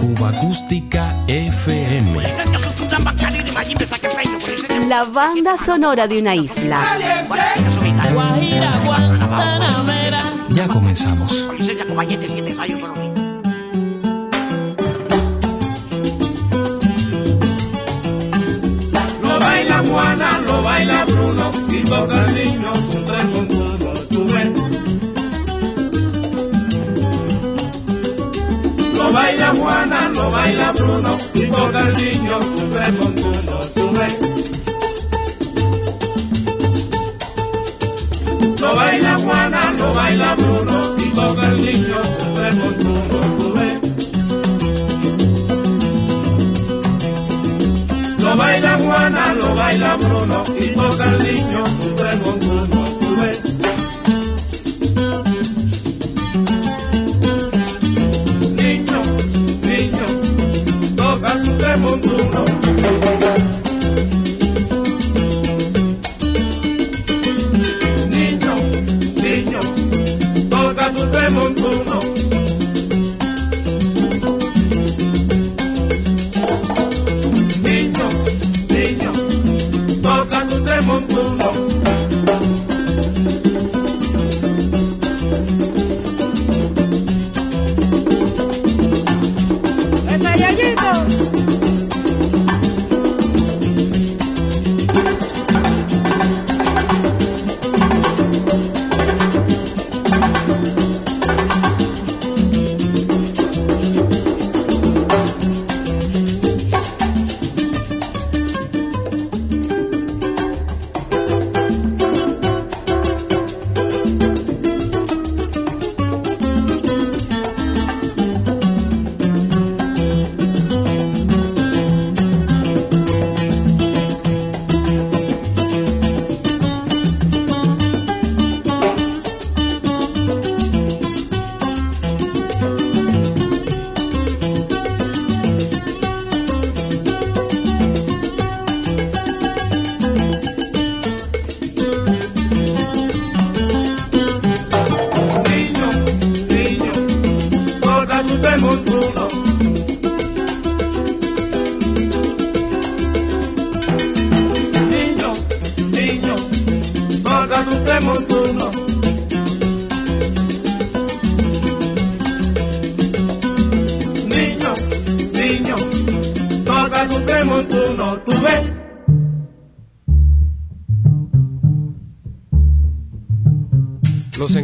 Cuba Acústica FM. La banda sonora de una isla. Ya comenzamos. Lo baila Juana, lo baila Bruno, y toca el niño baila Juana, lo baila Bruno, y toca el niño tres con uno. Lo baila Juana, lo baila Bruno, y toca el niño tres con uno. Lo baila Juana, lo baila Bruno y toca el niño tres con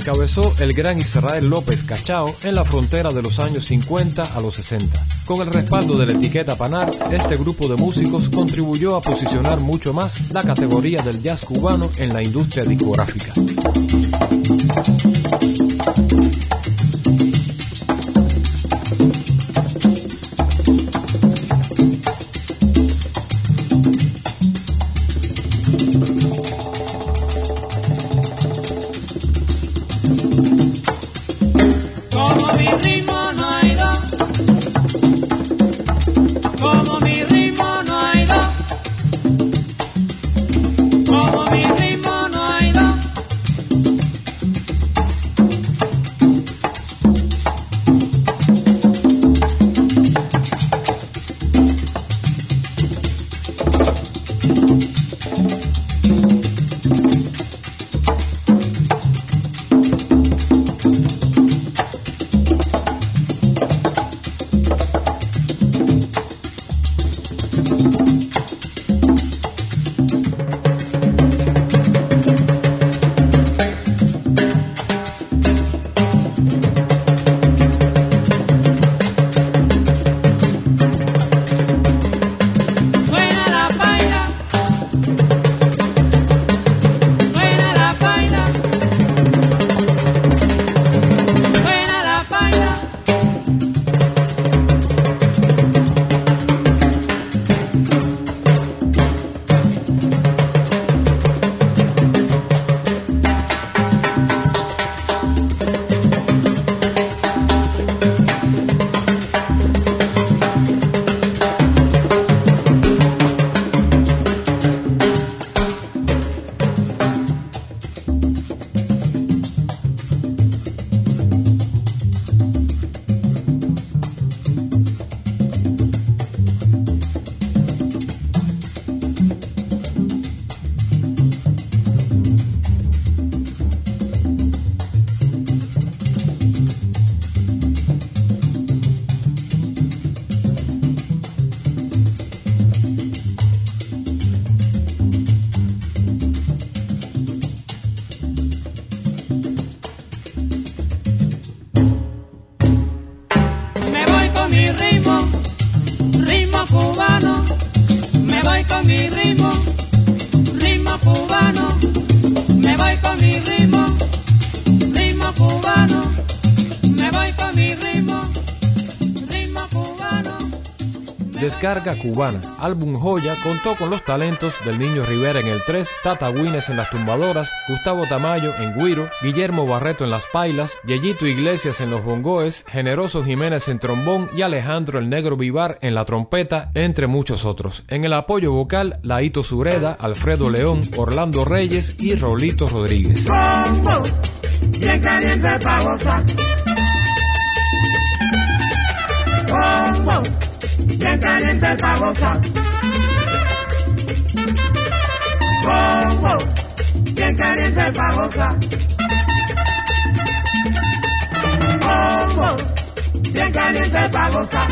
encabezó el gran Israel López Cachao en la frontera de los años 50 a los 60. Con el respaldo de la etiqueta Panar, este grupo de músicos contribuyó a posicionar mucho más la categoría del jazz cubano en la industria discográfica. Cubana, álbum joya, contó con los talentos del Niño Rivera en el 3, Tata Guines en las tumbadoras, Gustavo Tamayo en Guiro, Guillermo Barreto en las pailas, Yeyito Iglesias en los bongoes, Generoso Jiménez en trombón y Alejandro el Negro Vivar en la trompeta, entre muchos otros. En el apoyo vocal, Laito Sureda, Alfredo León, Orlando Reyes y Rolito Rodríguez. Bien caliente bien caliente pa' gozar. Bombo, bien caliente pa' gozar. Bombo, bien caliente pa' gozar.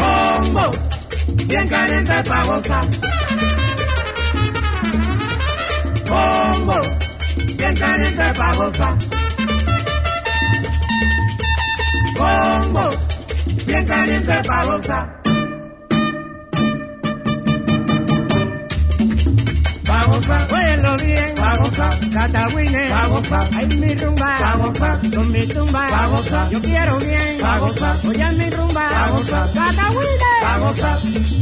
Bombo, bien caliente pa' gozar. Bombo, bien caliente pa' gozar. Bombo, bien caliente pa' gozar. Pa' gozar, óyelo bien, pa' gozar, Catawine, pa' gozar, ay mi rumba, pa' gozar, con mi tumba, pa' gozar, yo quiero bien, pa' gozar, oye mi rumba, pa' gozar, Catawine, pa' gozar.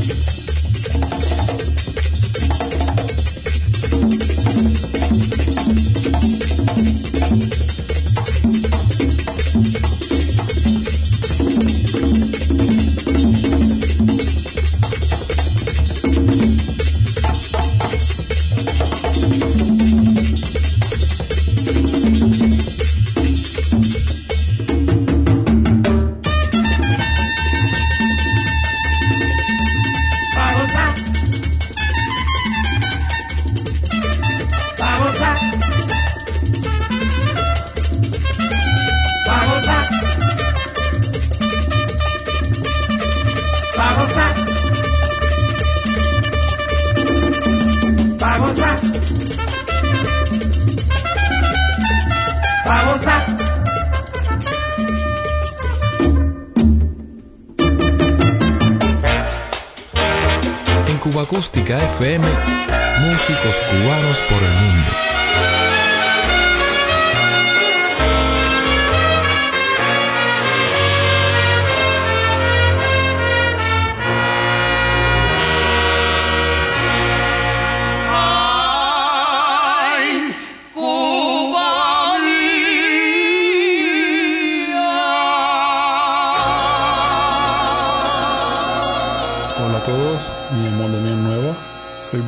Músicos cubanos por el mundo.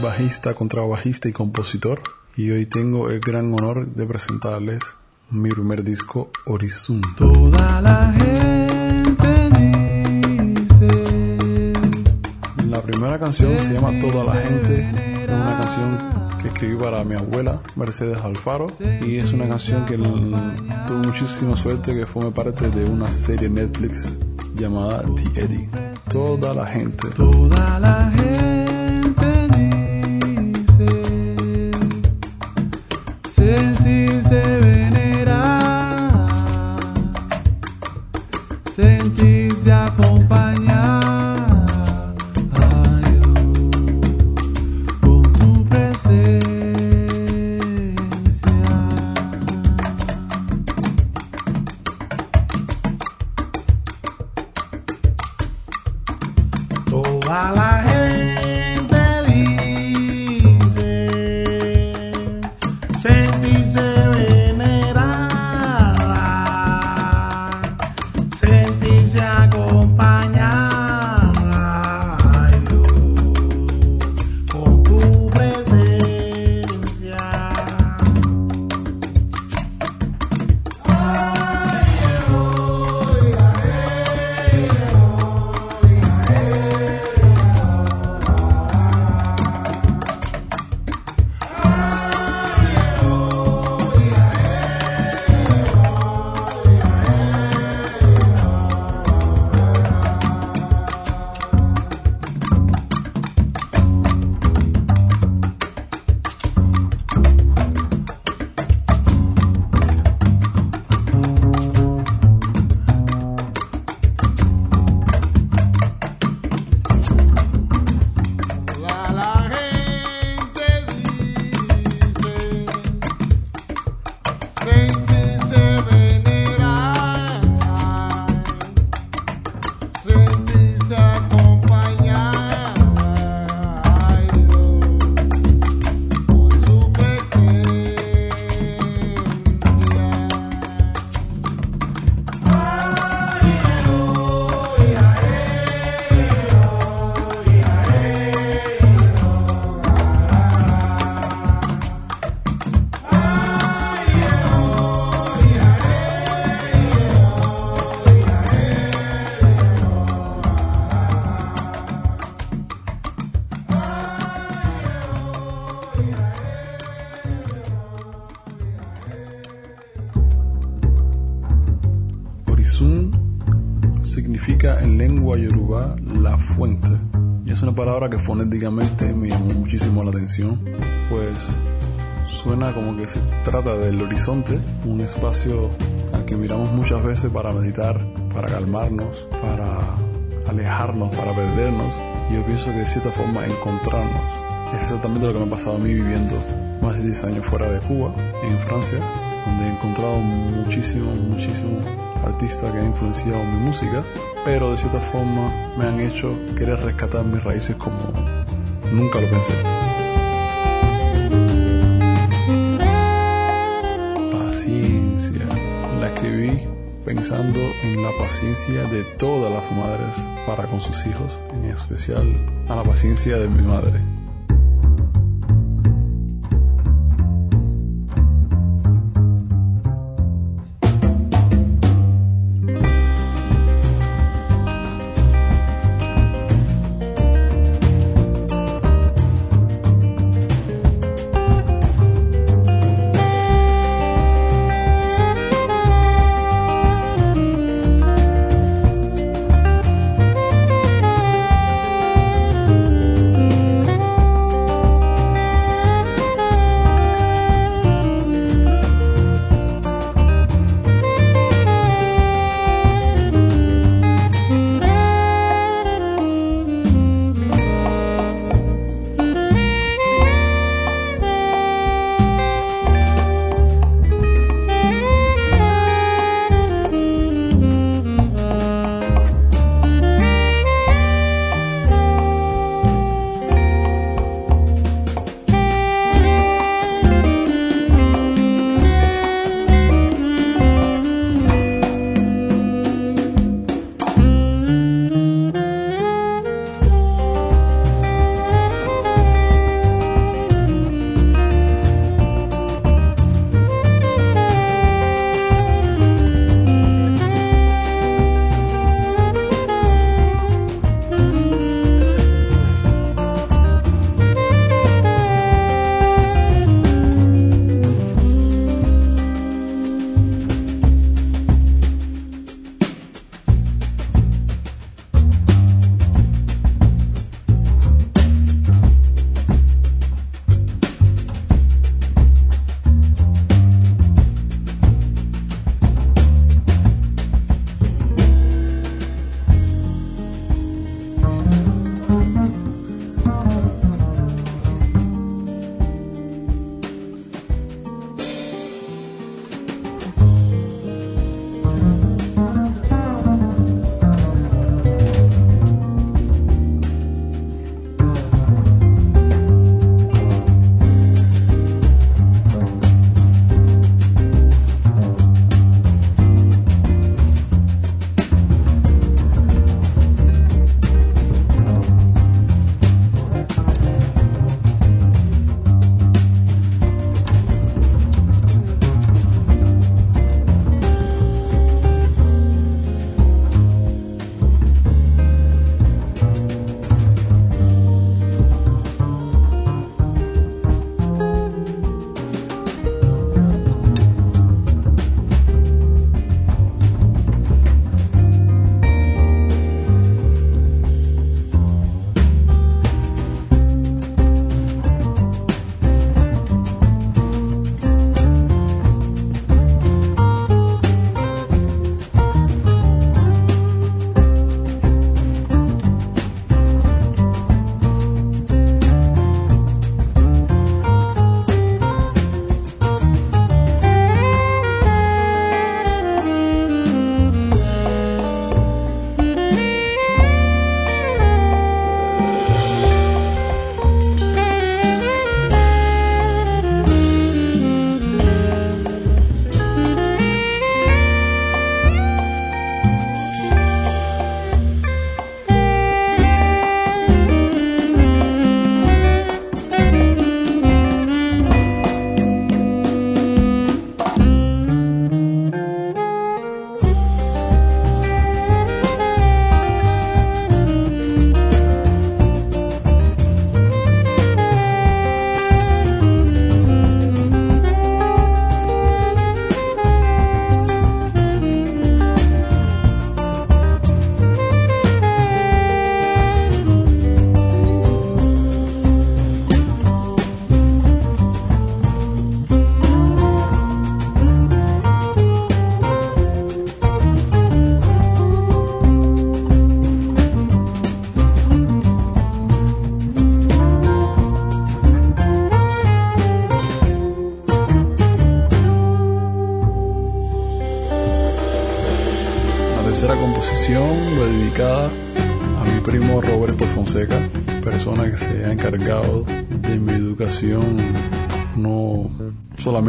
Bajista, contrabajista y compositor. Y hoy tengo el gran honor de presentarles mi primer disco, Horizonte. Toda la gente dice La primera canción se llama Toda la gente. Es una canción que escribí para mi abuela, Mercedes Alfaro. Y es una canción que tuve muchísima suerte que forme parte de una serie Netflix llamada The Eddie. Toda la gente. Toda la gente significa en lengua yoruba la fuente. Y es una palabra que fonéticamente me llamó muchísimo la atención, pues suena como que se trata del horizonte, un espacio al que miramos muchas veces para meditar, para calmarnos, para alejarnos, para perdernos. Y yo pienso que de cierta forma encontrarnos. Es exactamente lo que me ha pasado a mí viviendo más de 10 años fuera de Cuba, en Francia, donde he encontrado muchísimos, muchísimos artistas que han influenciado mi música, pero de cierta forma me han hecho querer rescatar mis raíces como nunca lo pensé. Paciencia. La escribí pensando en la paciencia de todas las madres para con sus hijos, en especial a la paciencia de mi madre.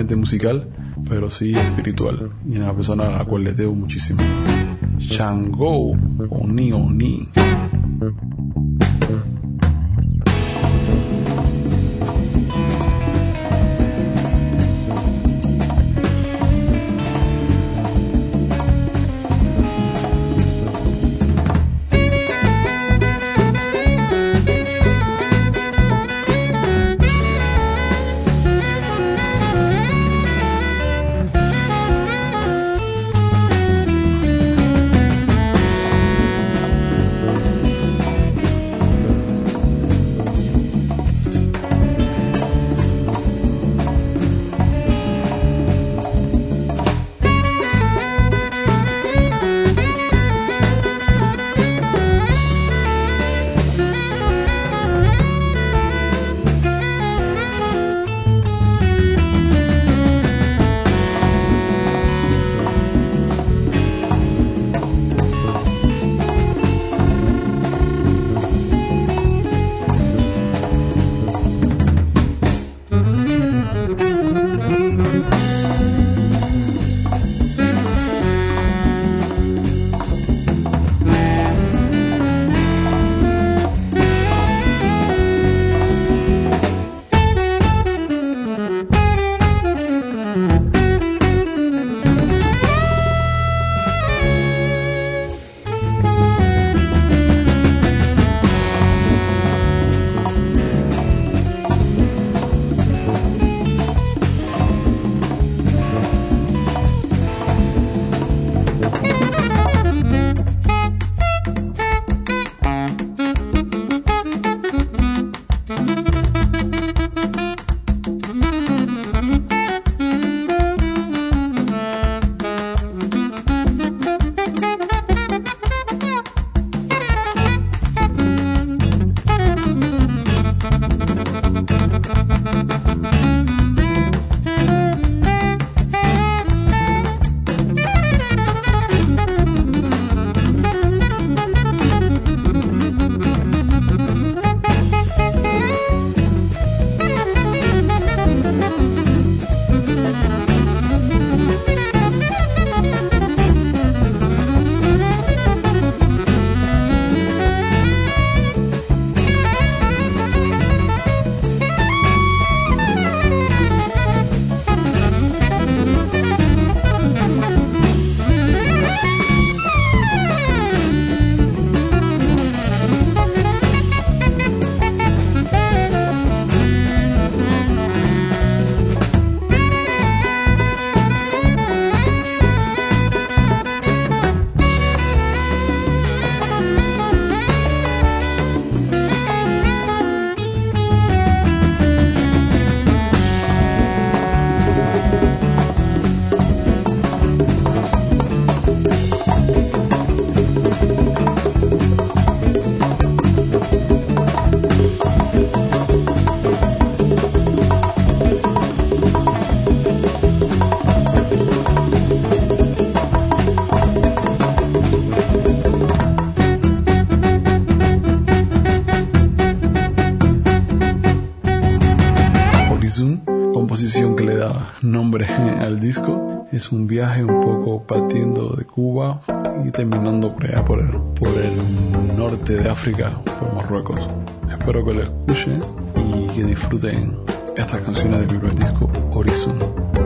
Solamente musical, pero sí espiritual. Y una persona a la cual le debo muchísimo. Shango Oni Oni. De África, por Marruecos. Espero que lo escuchen y que disfruten estas canciones del primer disco, Horizon.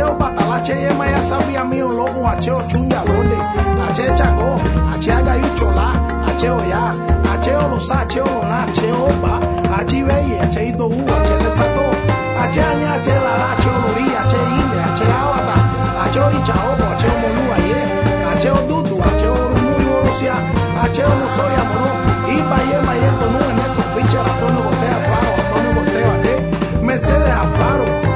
acheo batalá, yema ya sabia mío lobo, acheo chunyalone, ache chango, ache agayuchola, chéo ya, a cheo lo acheo chéo acheo lona, chéo ba, achi veye, ache idobu, ache desato, ache aña, ache lara, ache olori, ache ine, ache alata, ache orichaobo, ache omolua ye, chéo tutu chéo ache odudu, ache orumuru orosia, ache olosoya moro, iba ye maye tonu en esto ficha, atono gotea faro, tono gotea de, me cede a faro,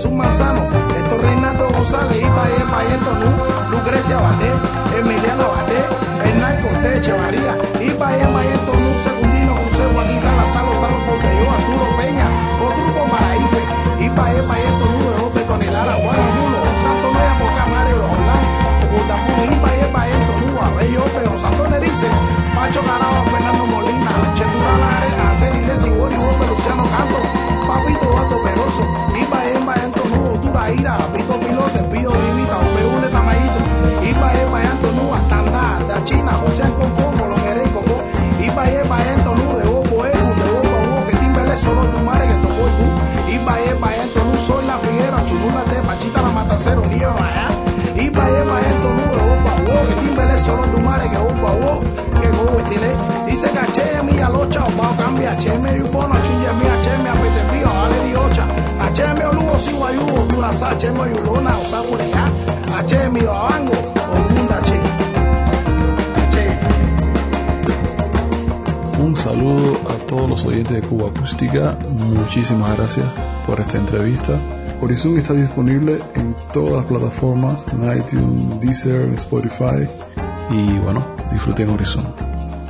Jesús Manzano, esto Reinaldo González, Itaye Payeto, Lu, Lucrecia Valdés, Emiliano Valdés, Hernán Cortés, Echevarría, Ipaye Payeto, Lu, Segundino, José Joaquín Salazar, Lozano Fortelló, Arturo Peña, Otruco Maraífe, pues. Ipaye Payeto, Lu, de Ope, Tonelada, Juan Lulo, Santo Mea, Pocamario, Los Blancos, Botafú, Ipaye Payeto, Lu, Abello, Peo, Santo Nerice, Pacho Caraba, Fernando Molina, Chetura La Arena, Celi, Lessi, Bori, Luciano Canto, Papito Gato Peroso, Ipaye Payeto, futura ira, pito pilote, pido divita, peule tamayito, iba e bayanto nu hasta de China, José Cocomo, lo queré coco, iba e bayanto nu de opo e, de opo a que timbele solo tu madre que tocó tú, iba e bayanto nu soy la figuera, chulula de pachita la matancero, ni iba e iba e bayanto nu de opo a que timbele solo tu madre que opo a que go tile, dice caché mi alocha, o va a cambiar, che me y bono, chunye mi, che me apete pío, ale diocha, Osaburea, H, mi Ogunda, H, H, Un saludo a todos los oyentes de Cuba Acústica. Muchísimas gracias por esta entrevista. Horizon está disponible en todas las plataformas, en iTunes, Deezer, Spotify. Y bueno, disfruten Horizon.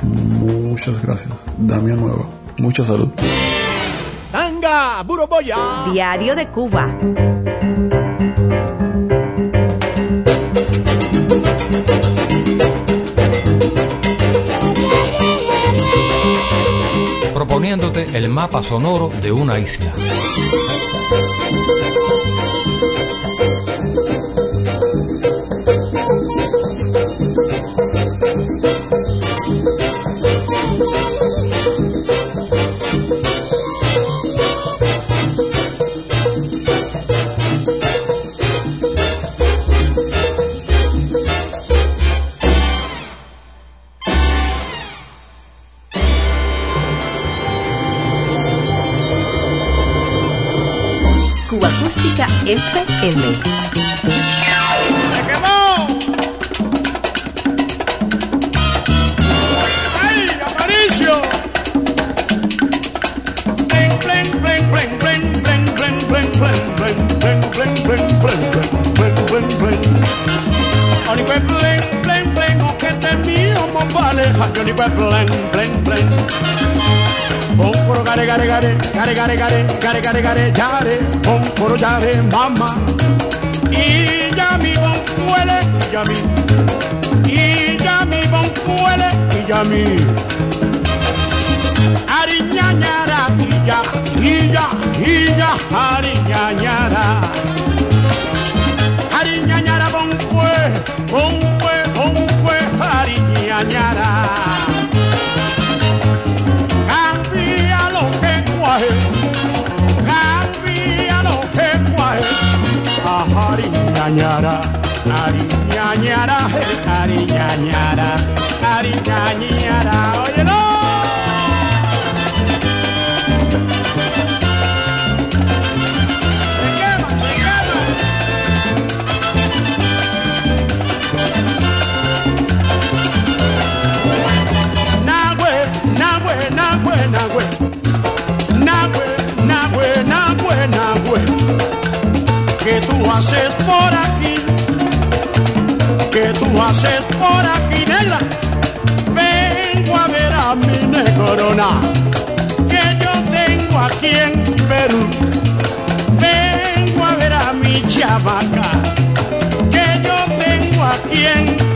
Muchas gracias. Damián Nueva. Mucha salud. Tanga, Buroboya. Diario de Cuba. El mapa sonoro de una isla. In me. Mío, mo vale, Oni pues blen, blen, blen. Bon poro gare gare gare, gare gare gare, gare gare gare, yare, bon poro yare, mama. Y ya mi bon cuele, y ya mi. Y ya mi bon cuele, y ya mi. Ariñañara, y ya, y ya, y ya, ariñañara. Ariñañara bon cue, bon cue, ñañara, ari ñañara, ari ñañara, ari ñañara, óyelo. que tú haces ¿Qué tú haces por aquí, negra? Vengo a ver a mi negrona que yo tengo aquí en Perú. Vengo a ver a mi chavaca que yo tengo aquí en Perú.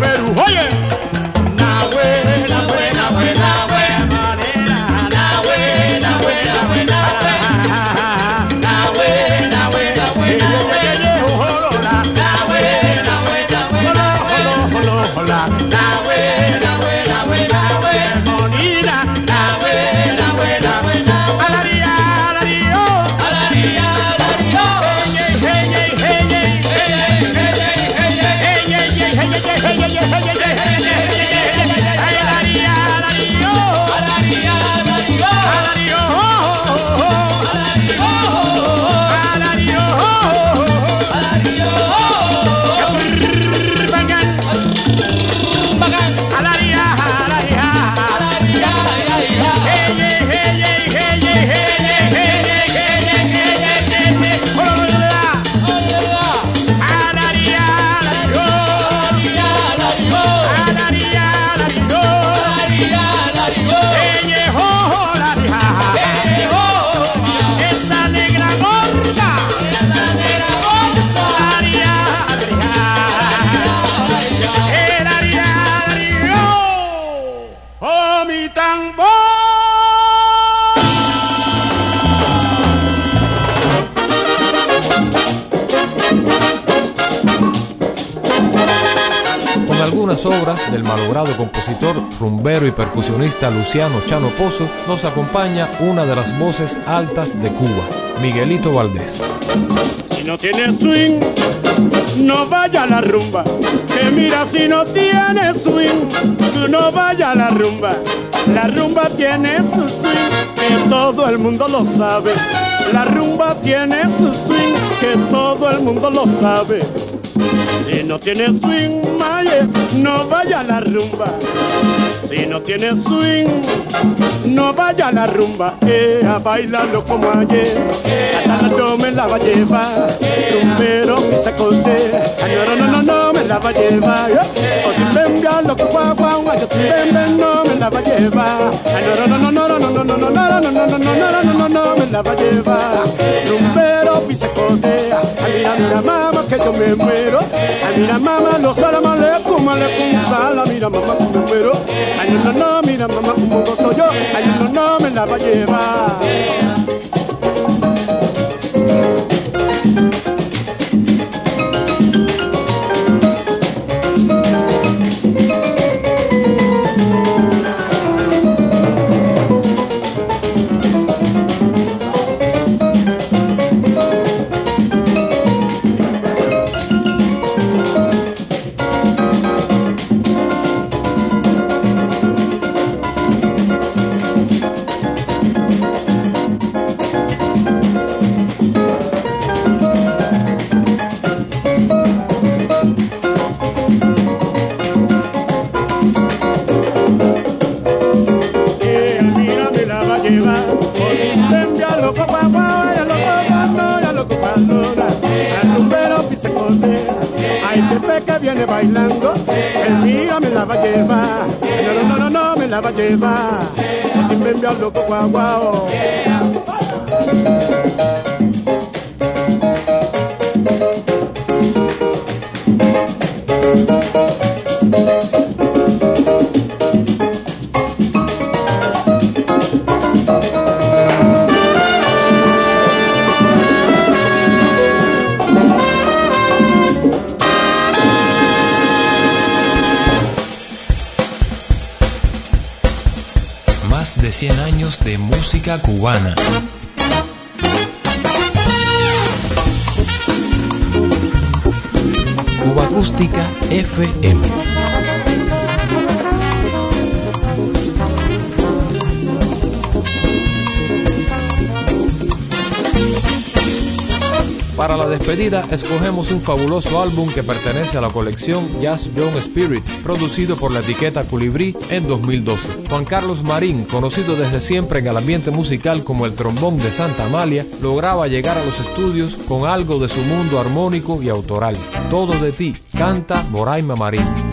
Rumbero y percusionista Luciano Chano Pozo nos acompaña una de las voces altas de Cuba, Miguelito Valdés. Si no tienes swing, no vaya a la rumba. Que mira, si no tienes swing, tú no vaya a la rumba. La rumba tiene su swing, que todo el mundo lo sabe. La rumba tiene su swing, que todo el mundo lo sabe. Si no tienes swing, maye, no vaya a la rumba. Si no tienes swing, no vaya a la rumba, eh, a bailarlo como ayer. Hasta la me la va a llevar, pisa corte. Ay, no, no, no, no, me la va a llevar. O venga lo guau, ay, yo venga, no me la va a llevar. Ay, no, no, no, no, no, no, no, no, no, no, no, no, no, no, no, no, no, me la va a llevar. Rumbero pisa corte. Ay, mira, mira, mamá, que yo me muero. Ay, mira, mamá, los salam aleikum, aleikum salam. Mira, mamá, que me muero. Ay, no, no, no, mira, mamá, como gozo yo. Ay, no, no, me la va a llevar. Que viene bailando, el mira me la va a llevar. No, no, no, no, me la va a llevar. Ven, ya loco, guau, guau. 100 años de música cubana. Cuba Acústica FM. Para la despedida escogemos un fabuloso álbum que pertenece a la colección Jazz Young Spirit, producido por la etiqueta Colibrí en 2012. Juan Carlos Marín, conocido desde siempre en el ambiente musical como el trombón de Santa Amalia, lograba llegar a los estudios con algo de su mundo armónico y autoral. Todo de ti, canta Moraima Marín.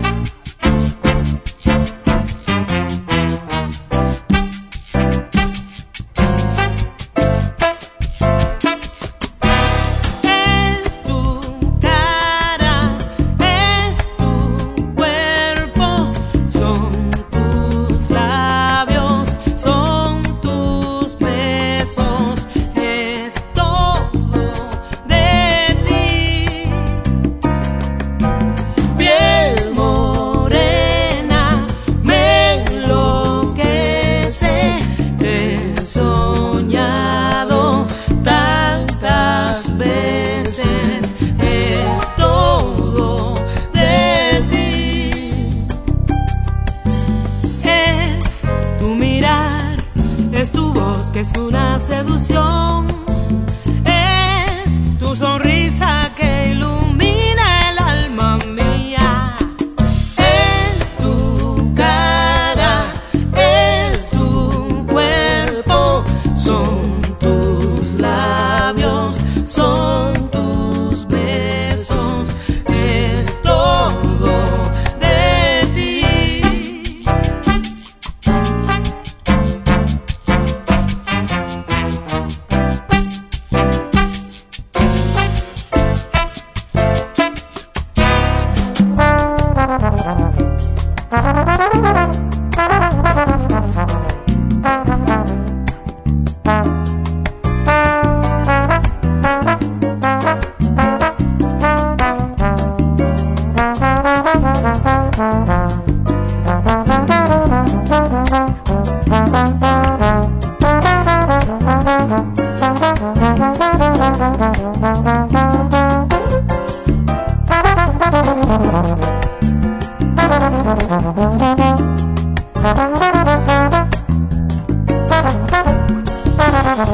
Thank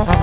you.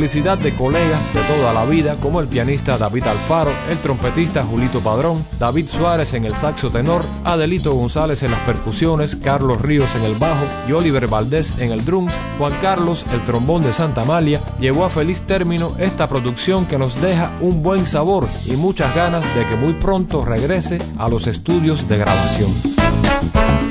Complicidad de colegas de toda la vida como el pianista David Alfaro, el trompetista Julito Padrón, David Suárez en el saxo tenor, Adelito González en las percusiones, Carlos Ríos en el bajo y Oliver Valdés en el drums, Juan Carlos, el trombón de Santa Amalia, llevó a feliz término esta producción que nos deja un buen sabor y muchas ganas de que muy pronto regrese a los estudios de grabación.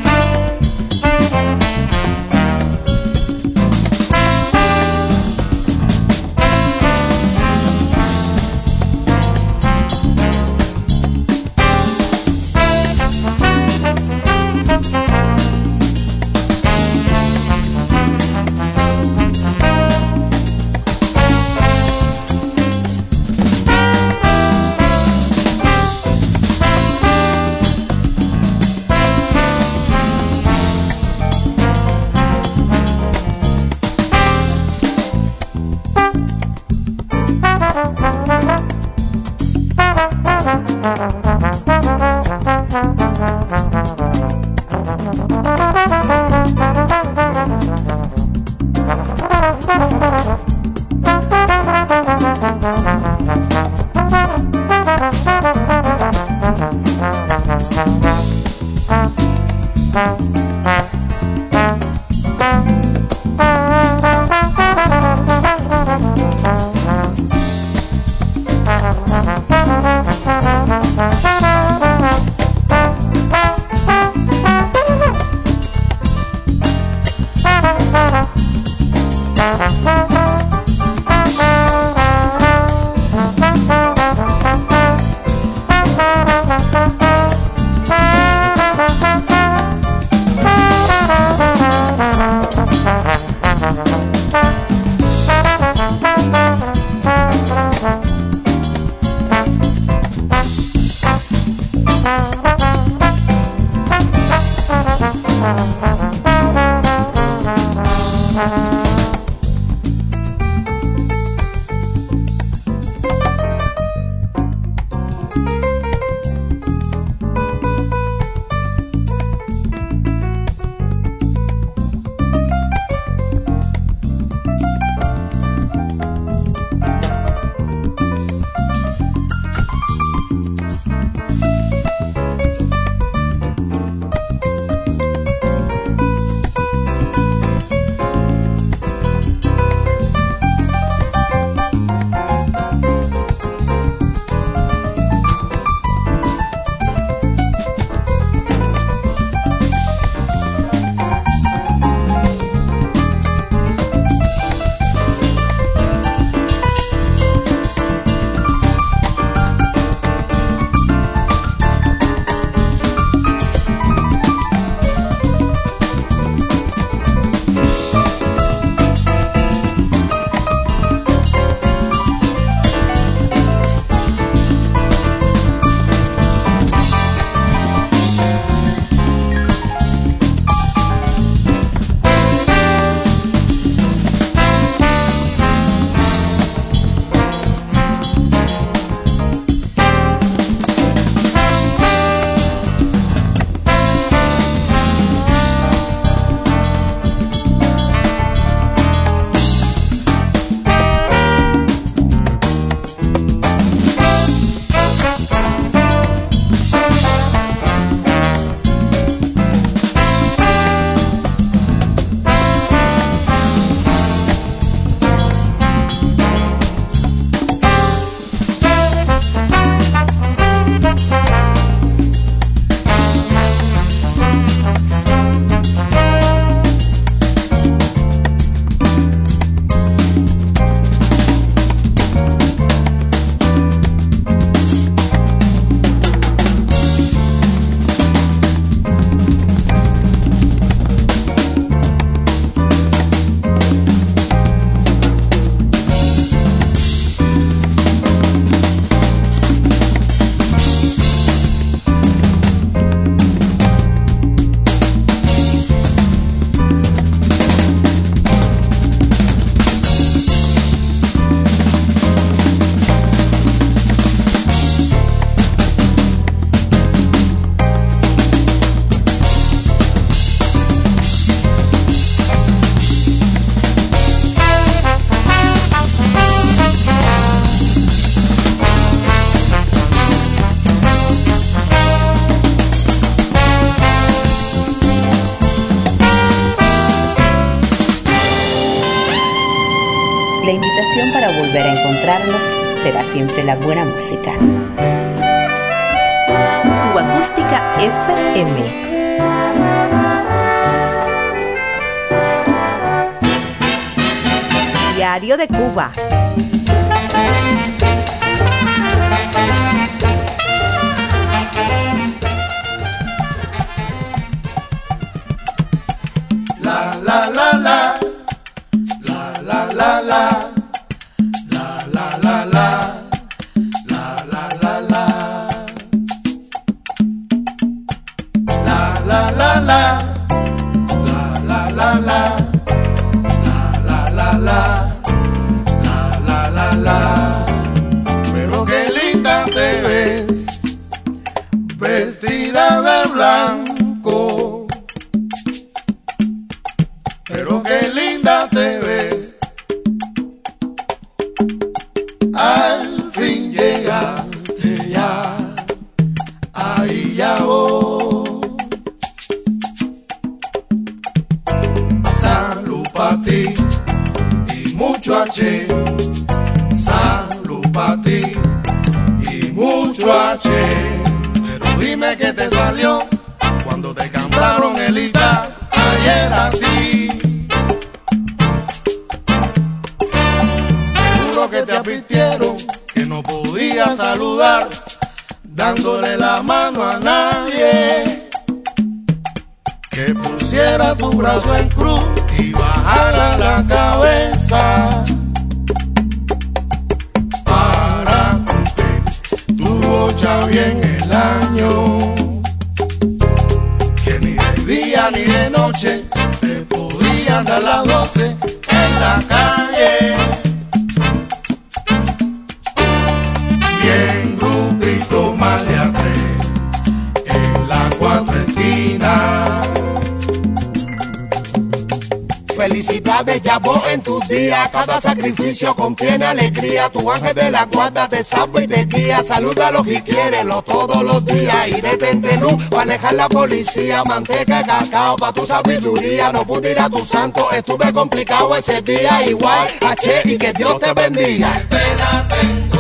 Felicidades ya vos en tus días, cada sacrificio contiene alegría. Tu ángel de la guarda te salva y te guía. Salúdalos y quiérelo todos los días. Y detente luz para alejar la policía. Manteca, cacao para tu sabiduría. No pude ir a tu santo, estuve complicado ese día. Igual, H y que Dios te bendiga. Espérate.